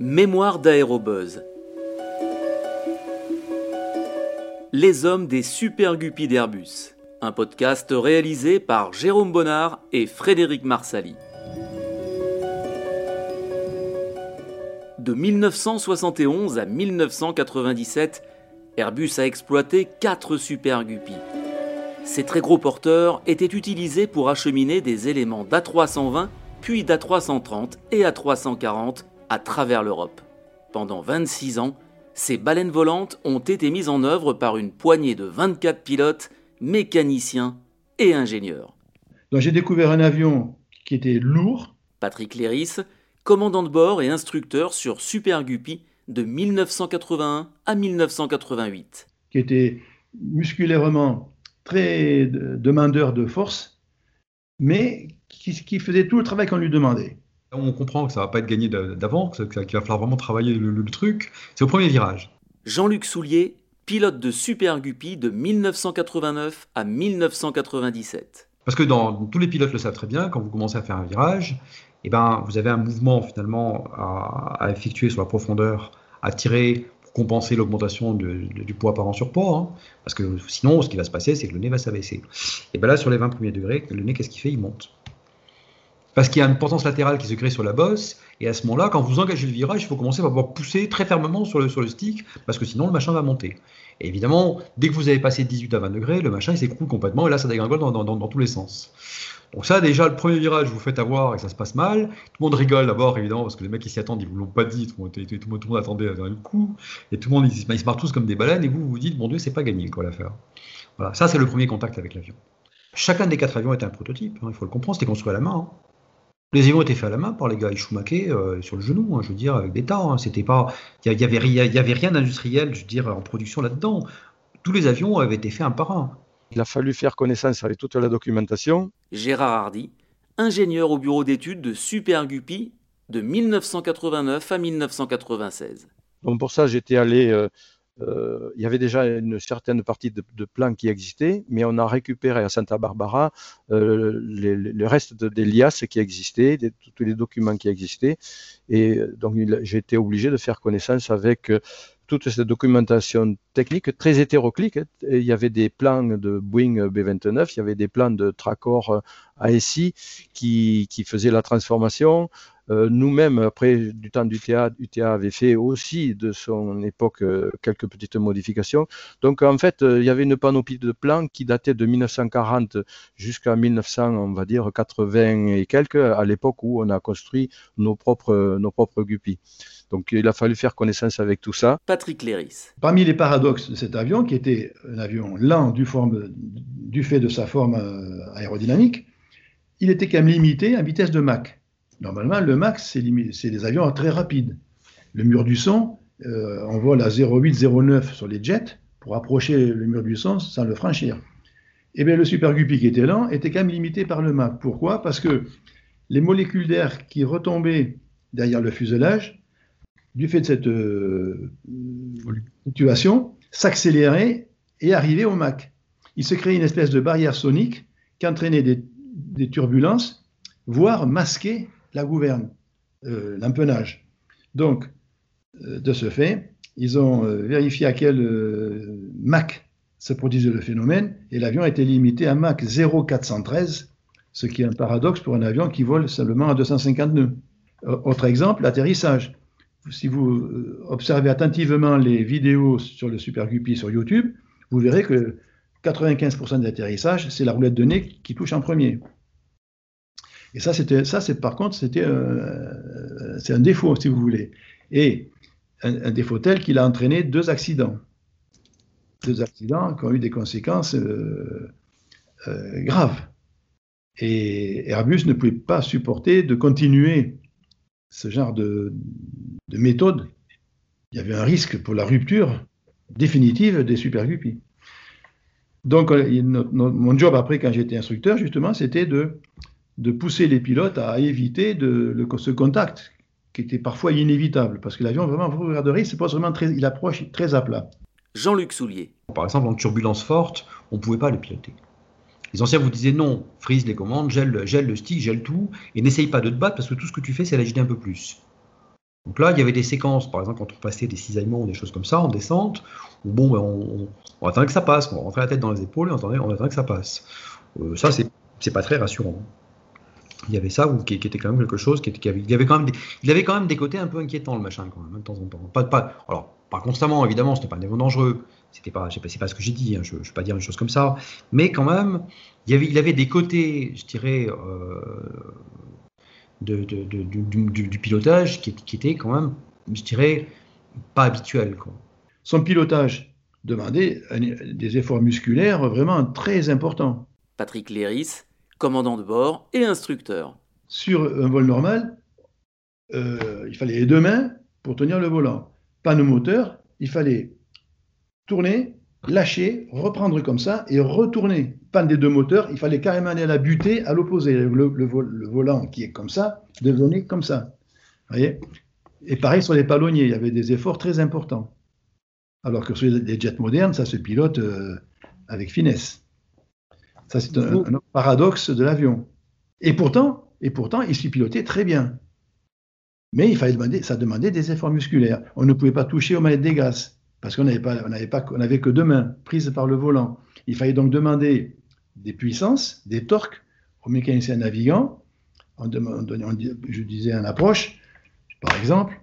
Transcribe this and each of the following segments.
Mémoire d'aérobuzz. Les hommes des super guppies d'Airbus. Un podcast réalisé par Jérôme Bonnard et Frédéric Marsali. De 1971 à 1997, Airbus a exploité 4 super guppies. Ces très gros porteurs étaient utilisés pour acheminer des éléments d'A320 puis d'A330 et A340 à travers l'Europe. Pendant 26 ans, ces baleines volantes ont été mises en œuvre par une poignée de 24 pilotes, mécaniciens et ingénieurs. j'ai découvert un avion qui était lourd. Patrick Léris, commandant de bord et instructeur sur Super Guppy de 1981 à 1988. Qui était musculairement très demandeur de force, mais qui, faisait tout le travail qu'on lui demandait. On comprend que ça va pas être gagné d'avant, qu'il va falloir vraiment travailler le, truc. C'est au premier virage. Jean-Luc Soulier, pilote de Super Guppy de 1989 à 1997. Parce que dans, tous les pilotes le savent très bien, quand vous commencez à faire un virage, eh ben, vous avez un mouvement finalement à, effectuer sur la profondeur, à tirer pour compenser l'augmentation du poids par an sur poids. Hein. parce que sinon, ce qui va se passer, c'est que le nez va s'abaisser. Et bien là, sur les 20 premiers degrés, le nez, qu'est-ce qu'il fait? Il monte. Parce qu'il y a une potence latérale qui se crée sur la bosse, et à ce moment-là, quand vous engagez le virage, il faut commencer à pouvoir pousser très fermement sur le, sur le stick, parce que sinon le machin va monter. Et évidemment, dès que vous avez passé de 18 à 20 degrés, le machin s'écroule complètement, et là ça dégringole dans, dans, dans, tous les sens. Donc ça, déjà, le premier virage, vous faites avoir et ça se passe mal. Tout le monde rigole d'abord, évidemment, parce que les mecs, ils s'y attendent, ils vous l'ont pas dit, tout le, monde, tout, le monde, attendait un coup. Et tout le monde, ils, se marrent tous comme des baleines, et vous, vous dites, mon Dieu, c'est pas gagné, quoi, l'affaire. Voilà, ça, c'est le premier contact avec l'avion. Chacun des quatre avions était un prototype, hein, il faut le comprendre, c'était construit à la main. Hein. Les avions étaient faits à la main par les gars Schumacher euh, sur le genou, hein, je veux dire, avec des tas. Hein. C'était pas, il y, avait, y avait rien d'industriel, je veux dire, en production là-dedans. Tous les avions avaient été faits un par un. Il a fallu faire connaissance avec toute la documentation. Gérard Hardy, ingénieur au bureau d'études de Super Guppy de 1989 à 1996. Donc pour ça, j'étais allé euh, euh, il y avait déjà une certaine partie de, plans qui existaient, mais on a récupéré à Santa Barbara euh, le reste des liasses qui existaient, tous les documents qui existaient. Et donc, j'ai été obligé de faire connaissance avec euh, toute cette documentation technique très hétéroclite. Il y avait des plans de Boeing B-29, il y avait des plans de Tracor ASI qui faisaient la transformation. Euh, nous-mêmes, après du temps d'UTA, UTA avait fait aussi de son époque euh, quelques petites modifications. Donc en fait, euh, il y avait une panoplie de plans qui datait de 1940 jusqu'à 1900, on va dire 80 et quelques, à l'époque où on a construit nos propres, nos propres guppies. Donc il a fallu faire connaissance avec tout ça. Patrick Léris. Parmi les paradoxes de cet avion, qui était un avion lent du, forme, du fait de sa forme aérodynamique, il était quand même limité à vitesse de Mach. Normalement, le max, c'est des avions très rapides. Le mur du son, euh, on vole à 0,8-0,9 sur les jets pour approcher le mur du son sans le franchir. Et eh bien, le Super Guppy qui était lent était quand même limité par le Mach. Pourquoi? Parce que les molécules d'air qui retombaient derrière le fuselage, du fait de cette euh, situation, s'accéléraient et arrivaient au Mach. Il se créait une espèce de barrière sonique qui entraînait des, des turbulences, voire masquait la gouverne, euh, l'empennage. Donc, euh, de ce fait, ils ont euh, vérifié à quel Mach se produisait le phénomène et l'avion été limité à Mach 0,413, ce qui est un paradoxe pour un avion qui vole simplement à 250 nœuds. Autre exemple, l'atterrissage. Si vous observez attentivement les vidéos sur le Super Guppy sur YouTube, vous verrez que 95% de l'atterrissage, c'est la roulette de nez qui touche en premier. Et ça, c'était, ça, c'est par contre, c'était, euh, c'est un défaut, si vous voulez. Et un, défaut tel qu'il a entraîné deux accidents, deux accidents qui ont eu des conséquences euh, euh, graves. Et Airbus ne pouvait pas supporter de continuer ce genre de, de méthode. Il y avait un risque pour la rupture définitive des Super Guppy. Donc, mon job après, quand j'étais instructeur, justement, c'était de de pousser les pilotes à éviter de, ce contact qui était parfois inévitable, parce que l'avion, vraiment, vous regarderez, c'est pas vraiment très, il approche très à plat. Jean-Luc Soulier. Par exemple, en turbulence forte, on ne pouvait pas le piloter. Les anciens vous disaient non, frise les commandes, gèle, gèle le stick, gèle tout, et n'essaye pas de te battre parce que tout ce que tu fais, c'est l'agiter un peu plus. Donc là, il y avait des séquences, par exemple, quand on passait des cisaillements ou des choses comme ça en descente, où bon, ben, on, on, attendait que ça passe, on rentrait la tête dans les épaules et on attendait, on attendait que ça passe. Euh, ça, c'est pas très rassurant. Il y avait ça qui, qui, était quand même quelque chose qui, qui avait, il, avait quand même des, il avait quand même des côtés un peu inquiétants, le machin, quand même, de temps en temps. Pas, pas, alors, pas constamment, évidemment, c'était pas un événement dangereux, c'était pas, c'est pas ce que j'ai dit, hein, je ne vais pas dire une chose comme ça, mais quand même, il, y avait, il avait des côtés, je dirais, euh, de, de, de, du, du, pilotage qui, qui étaient quand même, je dirais, pas habituels. Quoi. Son pilotage demandait des efforts musculaires vraiment très importants. Patrick Léris, commandant de bord et instructeur. Sur un vol normal, euh, il fallait les deux mains pour tenir le volant. Panneau moteur, il fallait tourner, lâcher, reprendre comme ça et retourner. Panne des deux moteurs, il fallait carrément aller à la butée à l'opposé. Le, volant qui est comme ça devenait comme ça. Et pareil sur les palonniers, il y avait des efforts très importants. Alors que sur les jets modernes, ça se pilote euh, avec finesse. Ça, c'est un, un, paradoxe de l'avion. Et pourtant, et pourtant, il s'y pilotait très bien. Mais il fallait demander, ça demandait des efforts musculaires. On ne pouvait pas toucher aux manettes des gaz parce qu'on n'avait pas, on n'avait pas, on avait que deux mains prises par le volant. Il fallait donc demander des puissances, des torques aux mécaniciens navigants. On, on, on, je disais en approche, par exemple,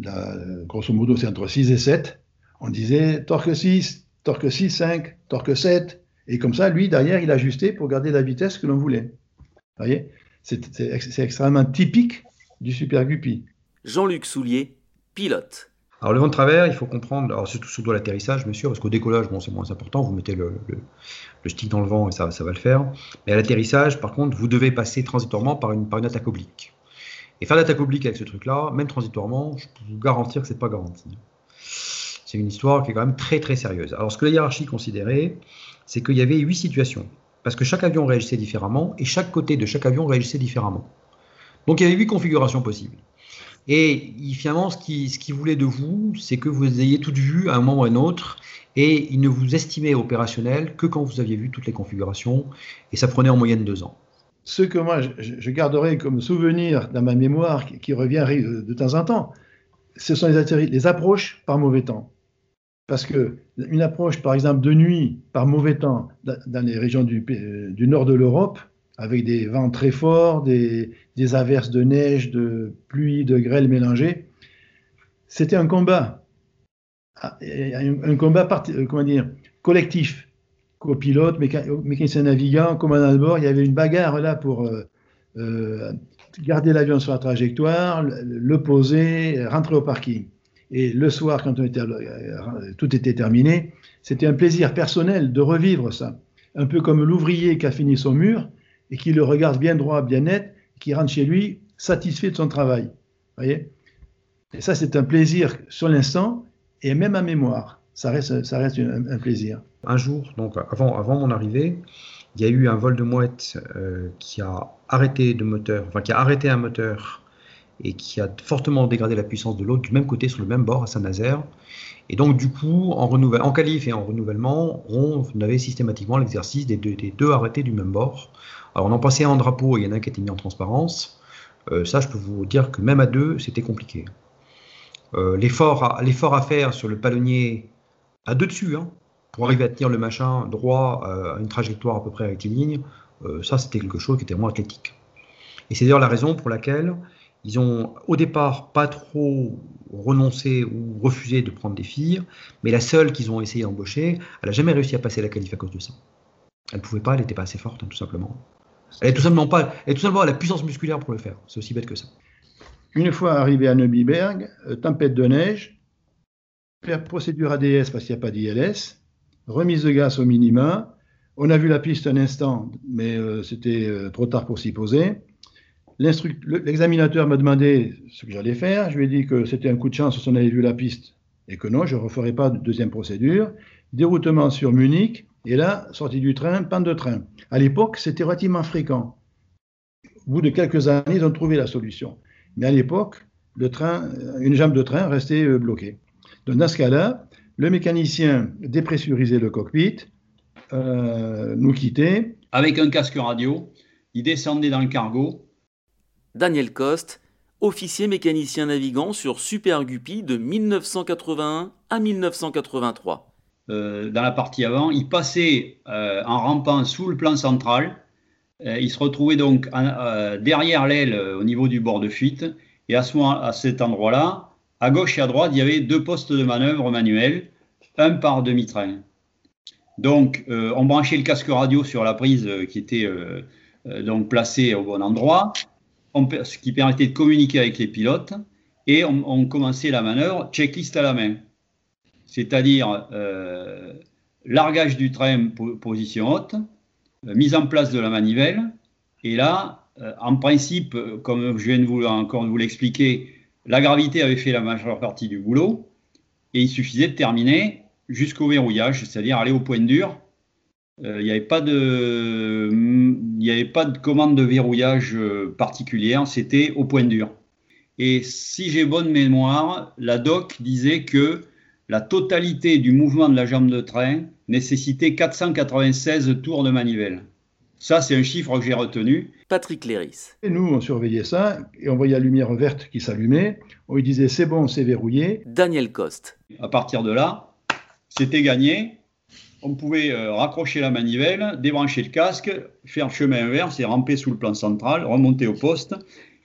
la, grosso modo, c'est entre 6 et 7. On disait torque 6, torque 6, 5, torque 7. Et comme ça, lui, derrière, il ajustait pour garder la vitesse que l'on voulait. Vous voyez? C'est extrêmement typique du Super Guppy. Jean-Luc Soulier, pilote. Alors le vent de travers, il faut comprendre, alors surtout sur l'atterrissage, bien sûr, parce qu'au décollage, bon, c'est moins important, vous mettez le, le, le, stick dans le vent et ça, ça va le faire. Mais à l'atterrissage, par contre, vous devez passer transitoirement par une, par une attaque oblique. Et faire l'attaque oblique avec ce truc-là, même transitoirement, je peux vous garantir que c'est pas garanti. C'est une histoire qui est quand même très très sérieuse. Alors ce que la hiérarchie considérait, c'est qu'il y avait huit situations, parce que chaque avion réagissait différemment et chaque côté de chaque avion réagissait différemment. Donc il y avait huit configurations possibles. Et finalement, ce qu'il ce qui voulait de vous, c'est que vous ayez toutes vu à un moment ou à un autre, et il ne vous estimait opérationnel que quand vous aviez vu toutes les configurations, et ça prenait en moyenne deux ans. Ce que moi, je, garderai comme souvenir dans ma mémoire, qui, qui, revient de temps en temps, ce sont les, les approches par mauvais temps. Parce que une approche, par exemple, de nuit par mauvais temps dans les régions du, du nord de l'Europe, avec des vents très forts, des, averses de neige, de pluie, de grêle mélangées. C'était un combat, un, un combat dire, collectif. Copilote, mécanicien navigant, commandant de bord, il y avait une bagarre là pour euh, euh, garder l'avion sur la trajectoire, le, poser, rentrer au parking. Et le soir, quand euh, tout était terminé, c'était un plaisir personnel de revivre ça. Un peu comme l'ouvrier qui a fini son mur, et qui le regarde bien droit, bien net, qui rentre chez lui satisfait de son travail. voyez? Et ça, c'est un plaisir sur l'instant et même à mémoire. Ça reste, un, plaisir. Un jour, donc avant, avant mon arrivée, il y a eu un vol de mouette euh, qui a arrêté de moteur, enfin qui a arrêté un moteur et qui a fortement dégradé la puissance de l'autre du même côté sur le même bord à Saint-Nazaire. Et donc du coup, en, renouvelle, en qualif et en renouvellement, on avait systématiquement l'exercice des deux, arrêtés du même bord. Alors on en passait en drapeau, il y en a un qui été mis en transparence. Euh, ça, je peux vous dire que même à deux, c'était compliqué. Euh, L'effort à, faire sur le palonnier à deux dessus, hein, pour arriver à tenir le machin droit euh, à une trajectoire à peu près euh, ça c'était quelque chose qui était moins athlétique. Et c'est d'ailleurs la raison pour laquelle ils ont au départ pas trop renoncé ou refusé de prendre des filles, mais la seule qu'ils ont essayé d'embaucher, elle n'a jamais réussi à passer la qualif à cause de ça. Elle ne pouvait pas, elle n'était pas assez forte, hein, tout simplement. Elle n'est tout simplement pas, elle est tout simplement la puissance musculaire pour le faire. C'est aussi bête que ça. Une fois arrivé à Neubiberg, euh, tempête de neige, procédure ADS parce qu'il n'y a pas d'ILS, remise de gaz au minima. On a vu la piste un instant, mais euh, c'était euh, trop tard pour s'y poser. L'examinateur m'a demandé ce que j'allais faire. Je lui ai dit que c'était un coup de chance si on avait vu la piste et que non, je ne referai pas de deuxième procédure. Déroutement sur Munich, et là, sortie du train, panne de train. À l'époque, c'était relativement fréquent. Au bout de quelques années, ils ont trouvé la solution. Mais à l'époque, le train, une jambe de train restait euh, bloquée. Donc dans ce cas-là, le mécanicien dépressurisait le cockpit, euh, nous quittait. Avec un casque radio, il descendait dans le cargo. Daniel Coste, officier mécanicien navigant sur Super Guppy de 1981 à 1983. Euh, dans la partie avant, il passait euh, en rampant sous le plan central. Euh, il se retrouvait donc derrière l'aile au niveau du bord de fuite. Et à, ce à cet endroit-là, à gauche et à droite, il y avait deux postes de manœuvre manuels, un par demi-train. Donc, on branchait le casque radio sur la prise qui était donc placée au bon endroit, ce qui permettait de communiquer avec les pilotes. Et on, commençait la manœuvre, checklist à la main c'est-à-dire euh, largage du train position haute, euh, mise en place de la manivelle, et là, euh, en principe, comme je viens de vous, encore de vous l'expliquer, la gravité avait fait la majeure partie du boulot, et il suffisait de terminer jusqu'au verrouillage, c'est-à-dire aller au point dur. Il n'y avait, pas de, il avait pas de commande de verrouillage particulière, c'était au point dur. Et si j'ai bonne mémoire, la doc disait que la totalité du mouvement de la jambe de train nécessitait 496 tours de manivelle. Ça, c'est un chiffre que j'ai retenu. Patrick Léris. Et nous, on surveillait ça et on voyait la lumière verte qui s'allumait. On lui disait c'est bon, c'est verrouillé. Daniel Coste. À partir de là, c'était gagné. On pouvait euh, raccrocher la manivelle, débrancher le casque, faire chemin inverse et ramper sous le plan central, remonter au poste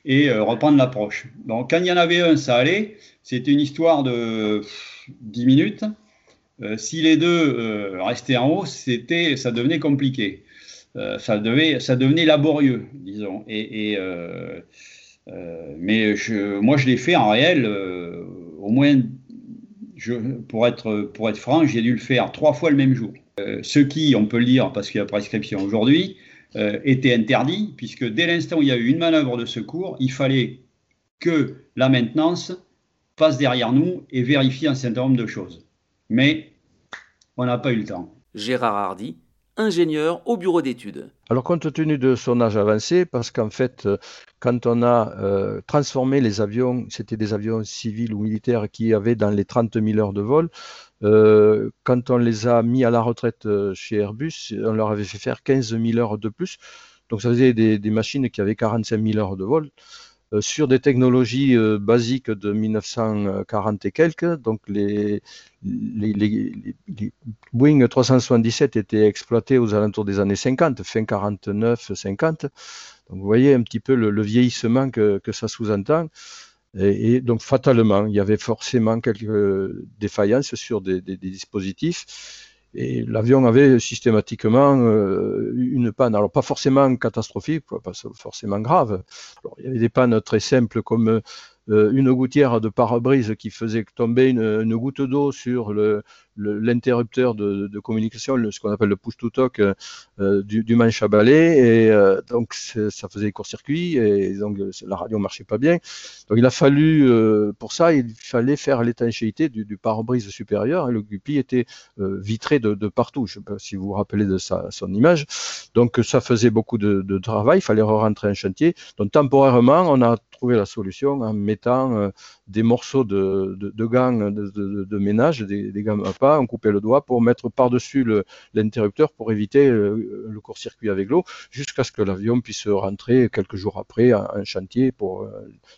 et euh, reprendre l'approche. Donc, quand il y en avait un, ça allait. C'était une histoire de 10 minutes. Euh, si les deux restaient en haut, c'était, ça devenait compliqué. Ça, devait, ça devenait laborieux, disons. Et, mais moi, je l'ai fait en réel, au moins, pour, être, pour être franc, j'ai dû le faire trois fois le même jour. ce qui, on peut le dire parce qu'il y a prescription aujourd'hui, était interdit, puisque dès l'instant où il y a eu une manœuvre de secours, il fallait que la maintenance passe derrière nous et vérifie un certain nombre de choses. Mais on n'a pas eu le temps. Gérard Hardy, ingénieur au bureau d'études. Alors compte tenu de son âge avancé, parce qu'en fait, euh, quand on a euh, transformé les avions, c'était des avions civils ou militaires qui avaient dans les 30 000 heures de vol, euh, quand on les a mis à la retraite chez Airbus, on leur avait fait faire 15 000 heures de plus. Donc ça faisait des, des machines qui avaient 45 000 heures de vol. Euh, sur des technologies euh, basiques de 1940 et quelques. Donc les, les, Boeing 377 étaient exploités aux alentours des années 50, fin 49-50. Donc vous voyez un petit peu le, vieillissement que, que ça sous-entend. Et, donc fatalement, il y avait forcément quelques défaillances sur des, des dispositifs. Et l'avion avait systématiquement euh, une panne. Alors pas forcément catastrophique, pas forcément grave. Il y avait des pannes très simples comme euh, une gouttière de pare-brise qui faisait tomber une, goutte d'eau sur l'interrupteur de, communication, ce qu'on appelle le push-to-talk euh, du, manche à balai, et donc ça faisait court-circuit, et donc la radio marchait pas bien. Donc il a fallu, pour ça, il fallait faire l'étanchéité du, pare-brise supérieur, et le Guppy était vitré de, partout. Je ne sais pas si vous vous rappelez de son image. Donc ça faisait beaucoup de, de travail, il fallait re-rentrer un chantier. Donc temporairement, on a trouvé la solution en mettant euh, des morceaux de, de, gants de, ménage, des, des, on coupait le doigt pour mettre par-dessus l'interrupteur pour éviter euh, le, court-circuit avec l'eau, jusqu'à ce que l'avion puisse rentrer quelques jours après à un chantier pour euh,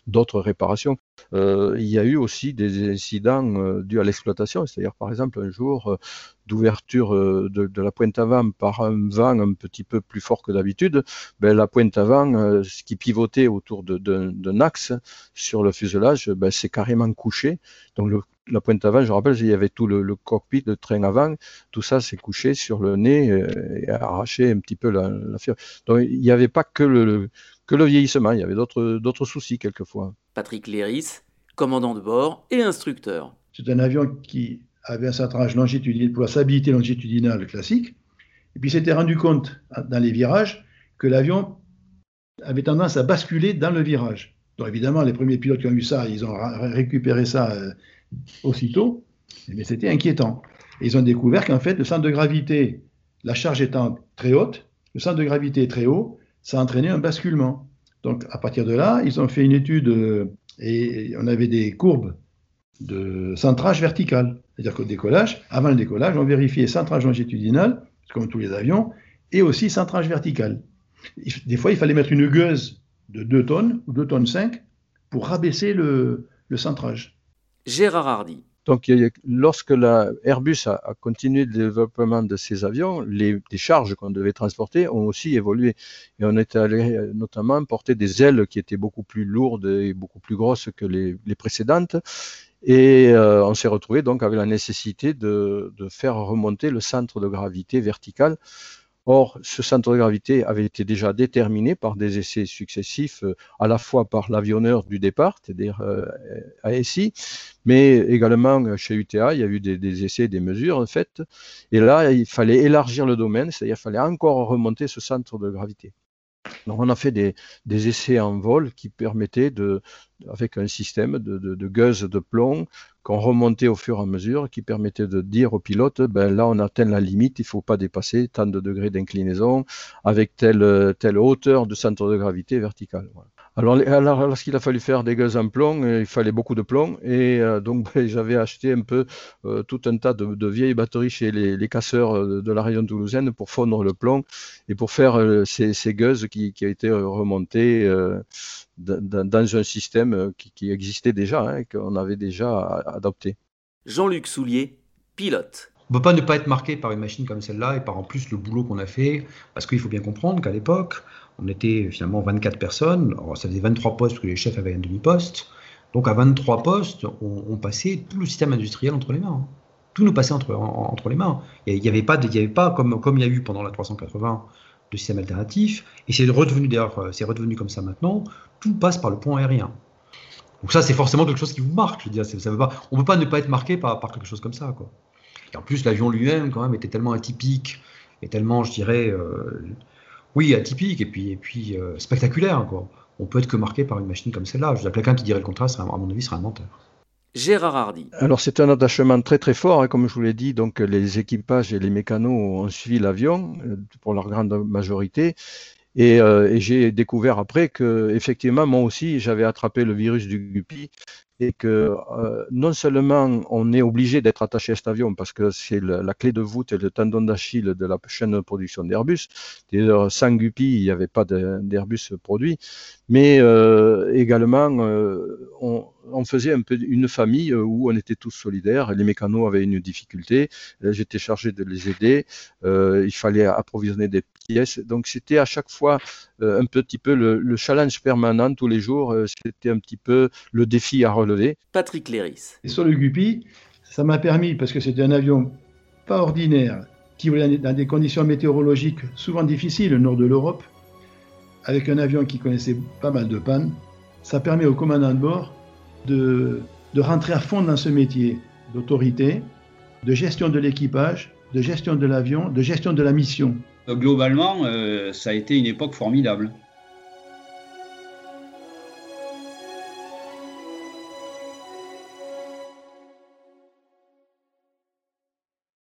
d'autres réparations. Il y a eu aussi des incidents dus à l'exploitation, c'est-à-dire par exemple un jour, d'ouverture euh, de, la pointe avant par un vent un petit peu plus fort que d'habitude, ben, la pointe avant, euh, ce qui pivotait autour d'un axe sur le fuselage, ben, c'est carrément couché. Donc la pointe avant, je rappelle, il y avait tout le, cockpit, de train avant, tout ça s'est couché sur le nez euh, et, a arraché un petit peu la, la Donc il n'y avait pas le, que le vieillissement, il y avait d'autres soucis quelquefois. Patrick Léris, commandant de bord et instructeur. C'est un avion qui avait un centrage longitudinal pour la stabilité longitudinale classique. Et puis s'était rendu compte dans les virages que l'avion avait tendance à basculer dans le virage. Donc évidemment, les premiers pilotes qui ont eu ça, ils ont récupéré ça euh, aussitôt, mais c'était inquiétant. Ils ont découvert qu'en fait, le centre de gravité, la charge étant très haute, le centre de gravité est très haut, ça entraînait un basculement. Donc à partir de là, ils ont fait une étude euh, et on avait des courbes de centrage vertical. C'est-à-dire qu'au décollage, avant le décollage, on vérifiait centrage longitudinal, comme tous les avions, et aussi centrage vertical. Des fois, il fallait mettre une gueuse de 2 tonnes ou 2 tonnes 5 pour rabaisser le, le centrage. Gérard Hardy. Donc, lorsque la Airbus a, continué le développement de ses avions, les, charges qu'on devait transporter ont aussi évolué. Et on est allé notamment porter des ailes qui étaient beaucoup plus lourdes et beaucoup plus grosses que les, précédentes. Et euh, on s'est retrouvé donc avec la nécessité de, faire remonter le centre de gravité vertical Or, ce centre de gravité avait été déjà déterminé par des essais successifs, euh, à la fois par l'avionneur du départ, c'est-à-dire euh, ASI, mais également euh, chez UTA, il y a eu des, essais, des mesures en fait. Et là, il fallait élargir le domaine, c'est-à-dire qu'il fallait encore remonter ce centre de gravité. Donc, on a fait des, essais en vol qui permettaient de, avec un système de, de, de gueuses de plomb qu'on remontait au fur et à mesure, qui permettait de dire au pilote, ben là on atteint la limite, il ne faut pas dépasser tant de degrés d'inclinaison avec telle, telle hauteur de centre de gravité verticale. Alors, lorsqu'il a fallu faire des gueuses en plomb, euh, il fallait beaucoup de plomb. Et euh, donc, ben, j'avais acheté un peu euh, tout un tas de, vieilles batteries chez les, casseurs de la région toulousaine pour fondre le plomb et pour faire ces, ces, gueuses qui, qui, ont été remontées dans, un système qui, existait déjà, hein, qu'on avait déjà adopté. Jean-Luc Soulier, pilote. On ne peut pas ne pas être marqué par une machine comme celle-là et par en plus le boulot qu'on a fait, parce qu'il faut bien comprendre qu'à l'époque, on était finalement 24 personnes, ça faisait 23 postes que les chefs avaient un demi-poste, donc à 23 postes, on, passait tout le système industriel entre les mains. Tout nous passait entre, les mains. Il n'y avait pas, comme, il y a eu pendant la 380 de système alternatif, et c'est redevenu d'ailleurs, c'est redevenu comme ça maintenant, tout passe par le pont aérien. Donc ça, c'est forcément quelque chose qui vous marque. Je ça veut pas, on ne peut pas ne pas être marqué par, quelque chose comme ça. Et en plus, l'avion lui-même, quand même, était tellement atypique et tellement, je dirais, euh, oui, atypique et puis, et puis euh, spectaculaire. Quoi. On peut être que marqué par une machine comme celle-là. Je quelqu'un qui dirait le contraire, à mon avis, serait un menteur. Gérard Hardy. Alors c'est un attachement très très fort, hein, comme je vous l'ai dit. Donc les équipages et les mécanos ont suivi l'avion euh, pour leur grande majorité. Et, et j'ai découvert après que effectivement moi aussi j'avais attrapé le virus du Guppy et que euh, non seulement on est obligé d'être attaché à cet avion parce que c'est la clé de voûte et le tendon d'Achille de la chaîne de production d'Airbus. Sans Guppy, il n'y avait pas d'Airbus produit, mais euh, également euh, on, faisait une famille où on était tous solidaires. Les mécanos avaient une difficulté, j'étais chargé de les aider. il fallait approvisionner des pièces, donc c'était à chaque fois un petit peu le, challenge permanent tous les jours. C'était un petit peu le défi à relever. Patrick Léris. Et sur le Guppy, ça m'a permis, parce que c'était un avion pas ordinaire, qui volait dans des conditions météorologiques souvent difficiles au nord de l'Europe, avec un avion qui connaissait pas mal de pannes, ça permet au commandant de bord de, de rentrer à fond dans ce métier d'autorité, de gestion de l'équipage, de gestion de l'avion, de gestion de la mission. Globalement, euh, ça a été une époque formidable.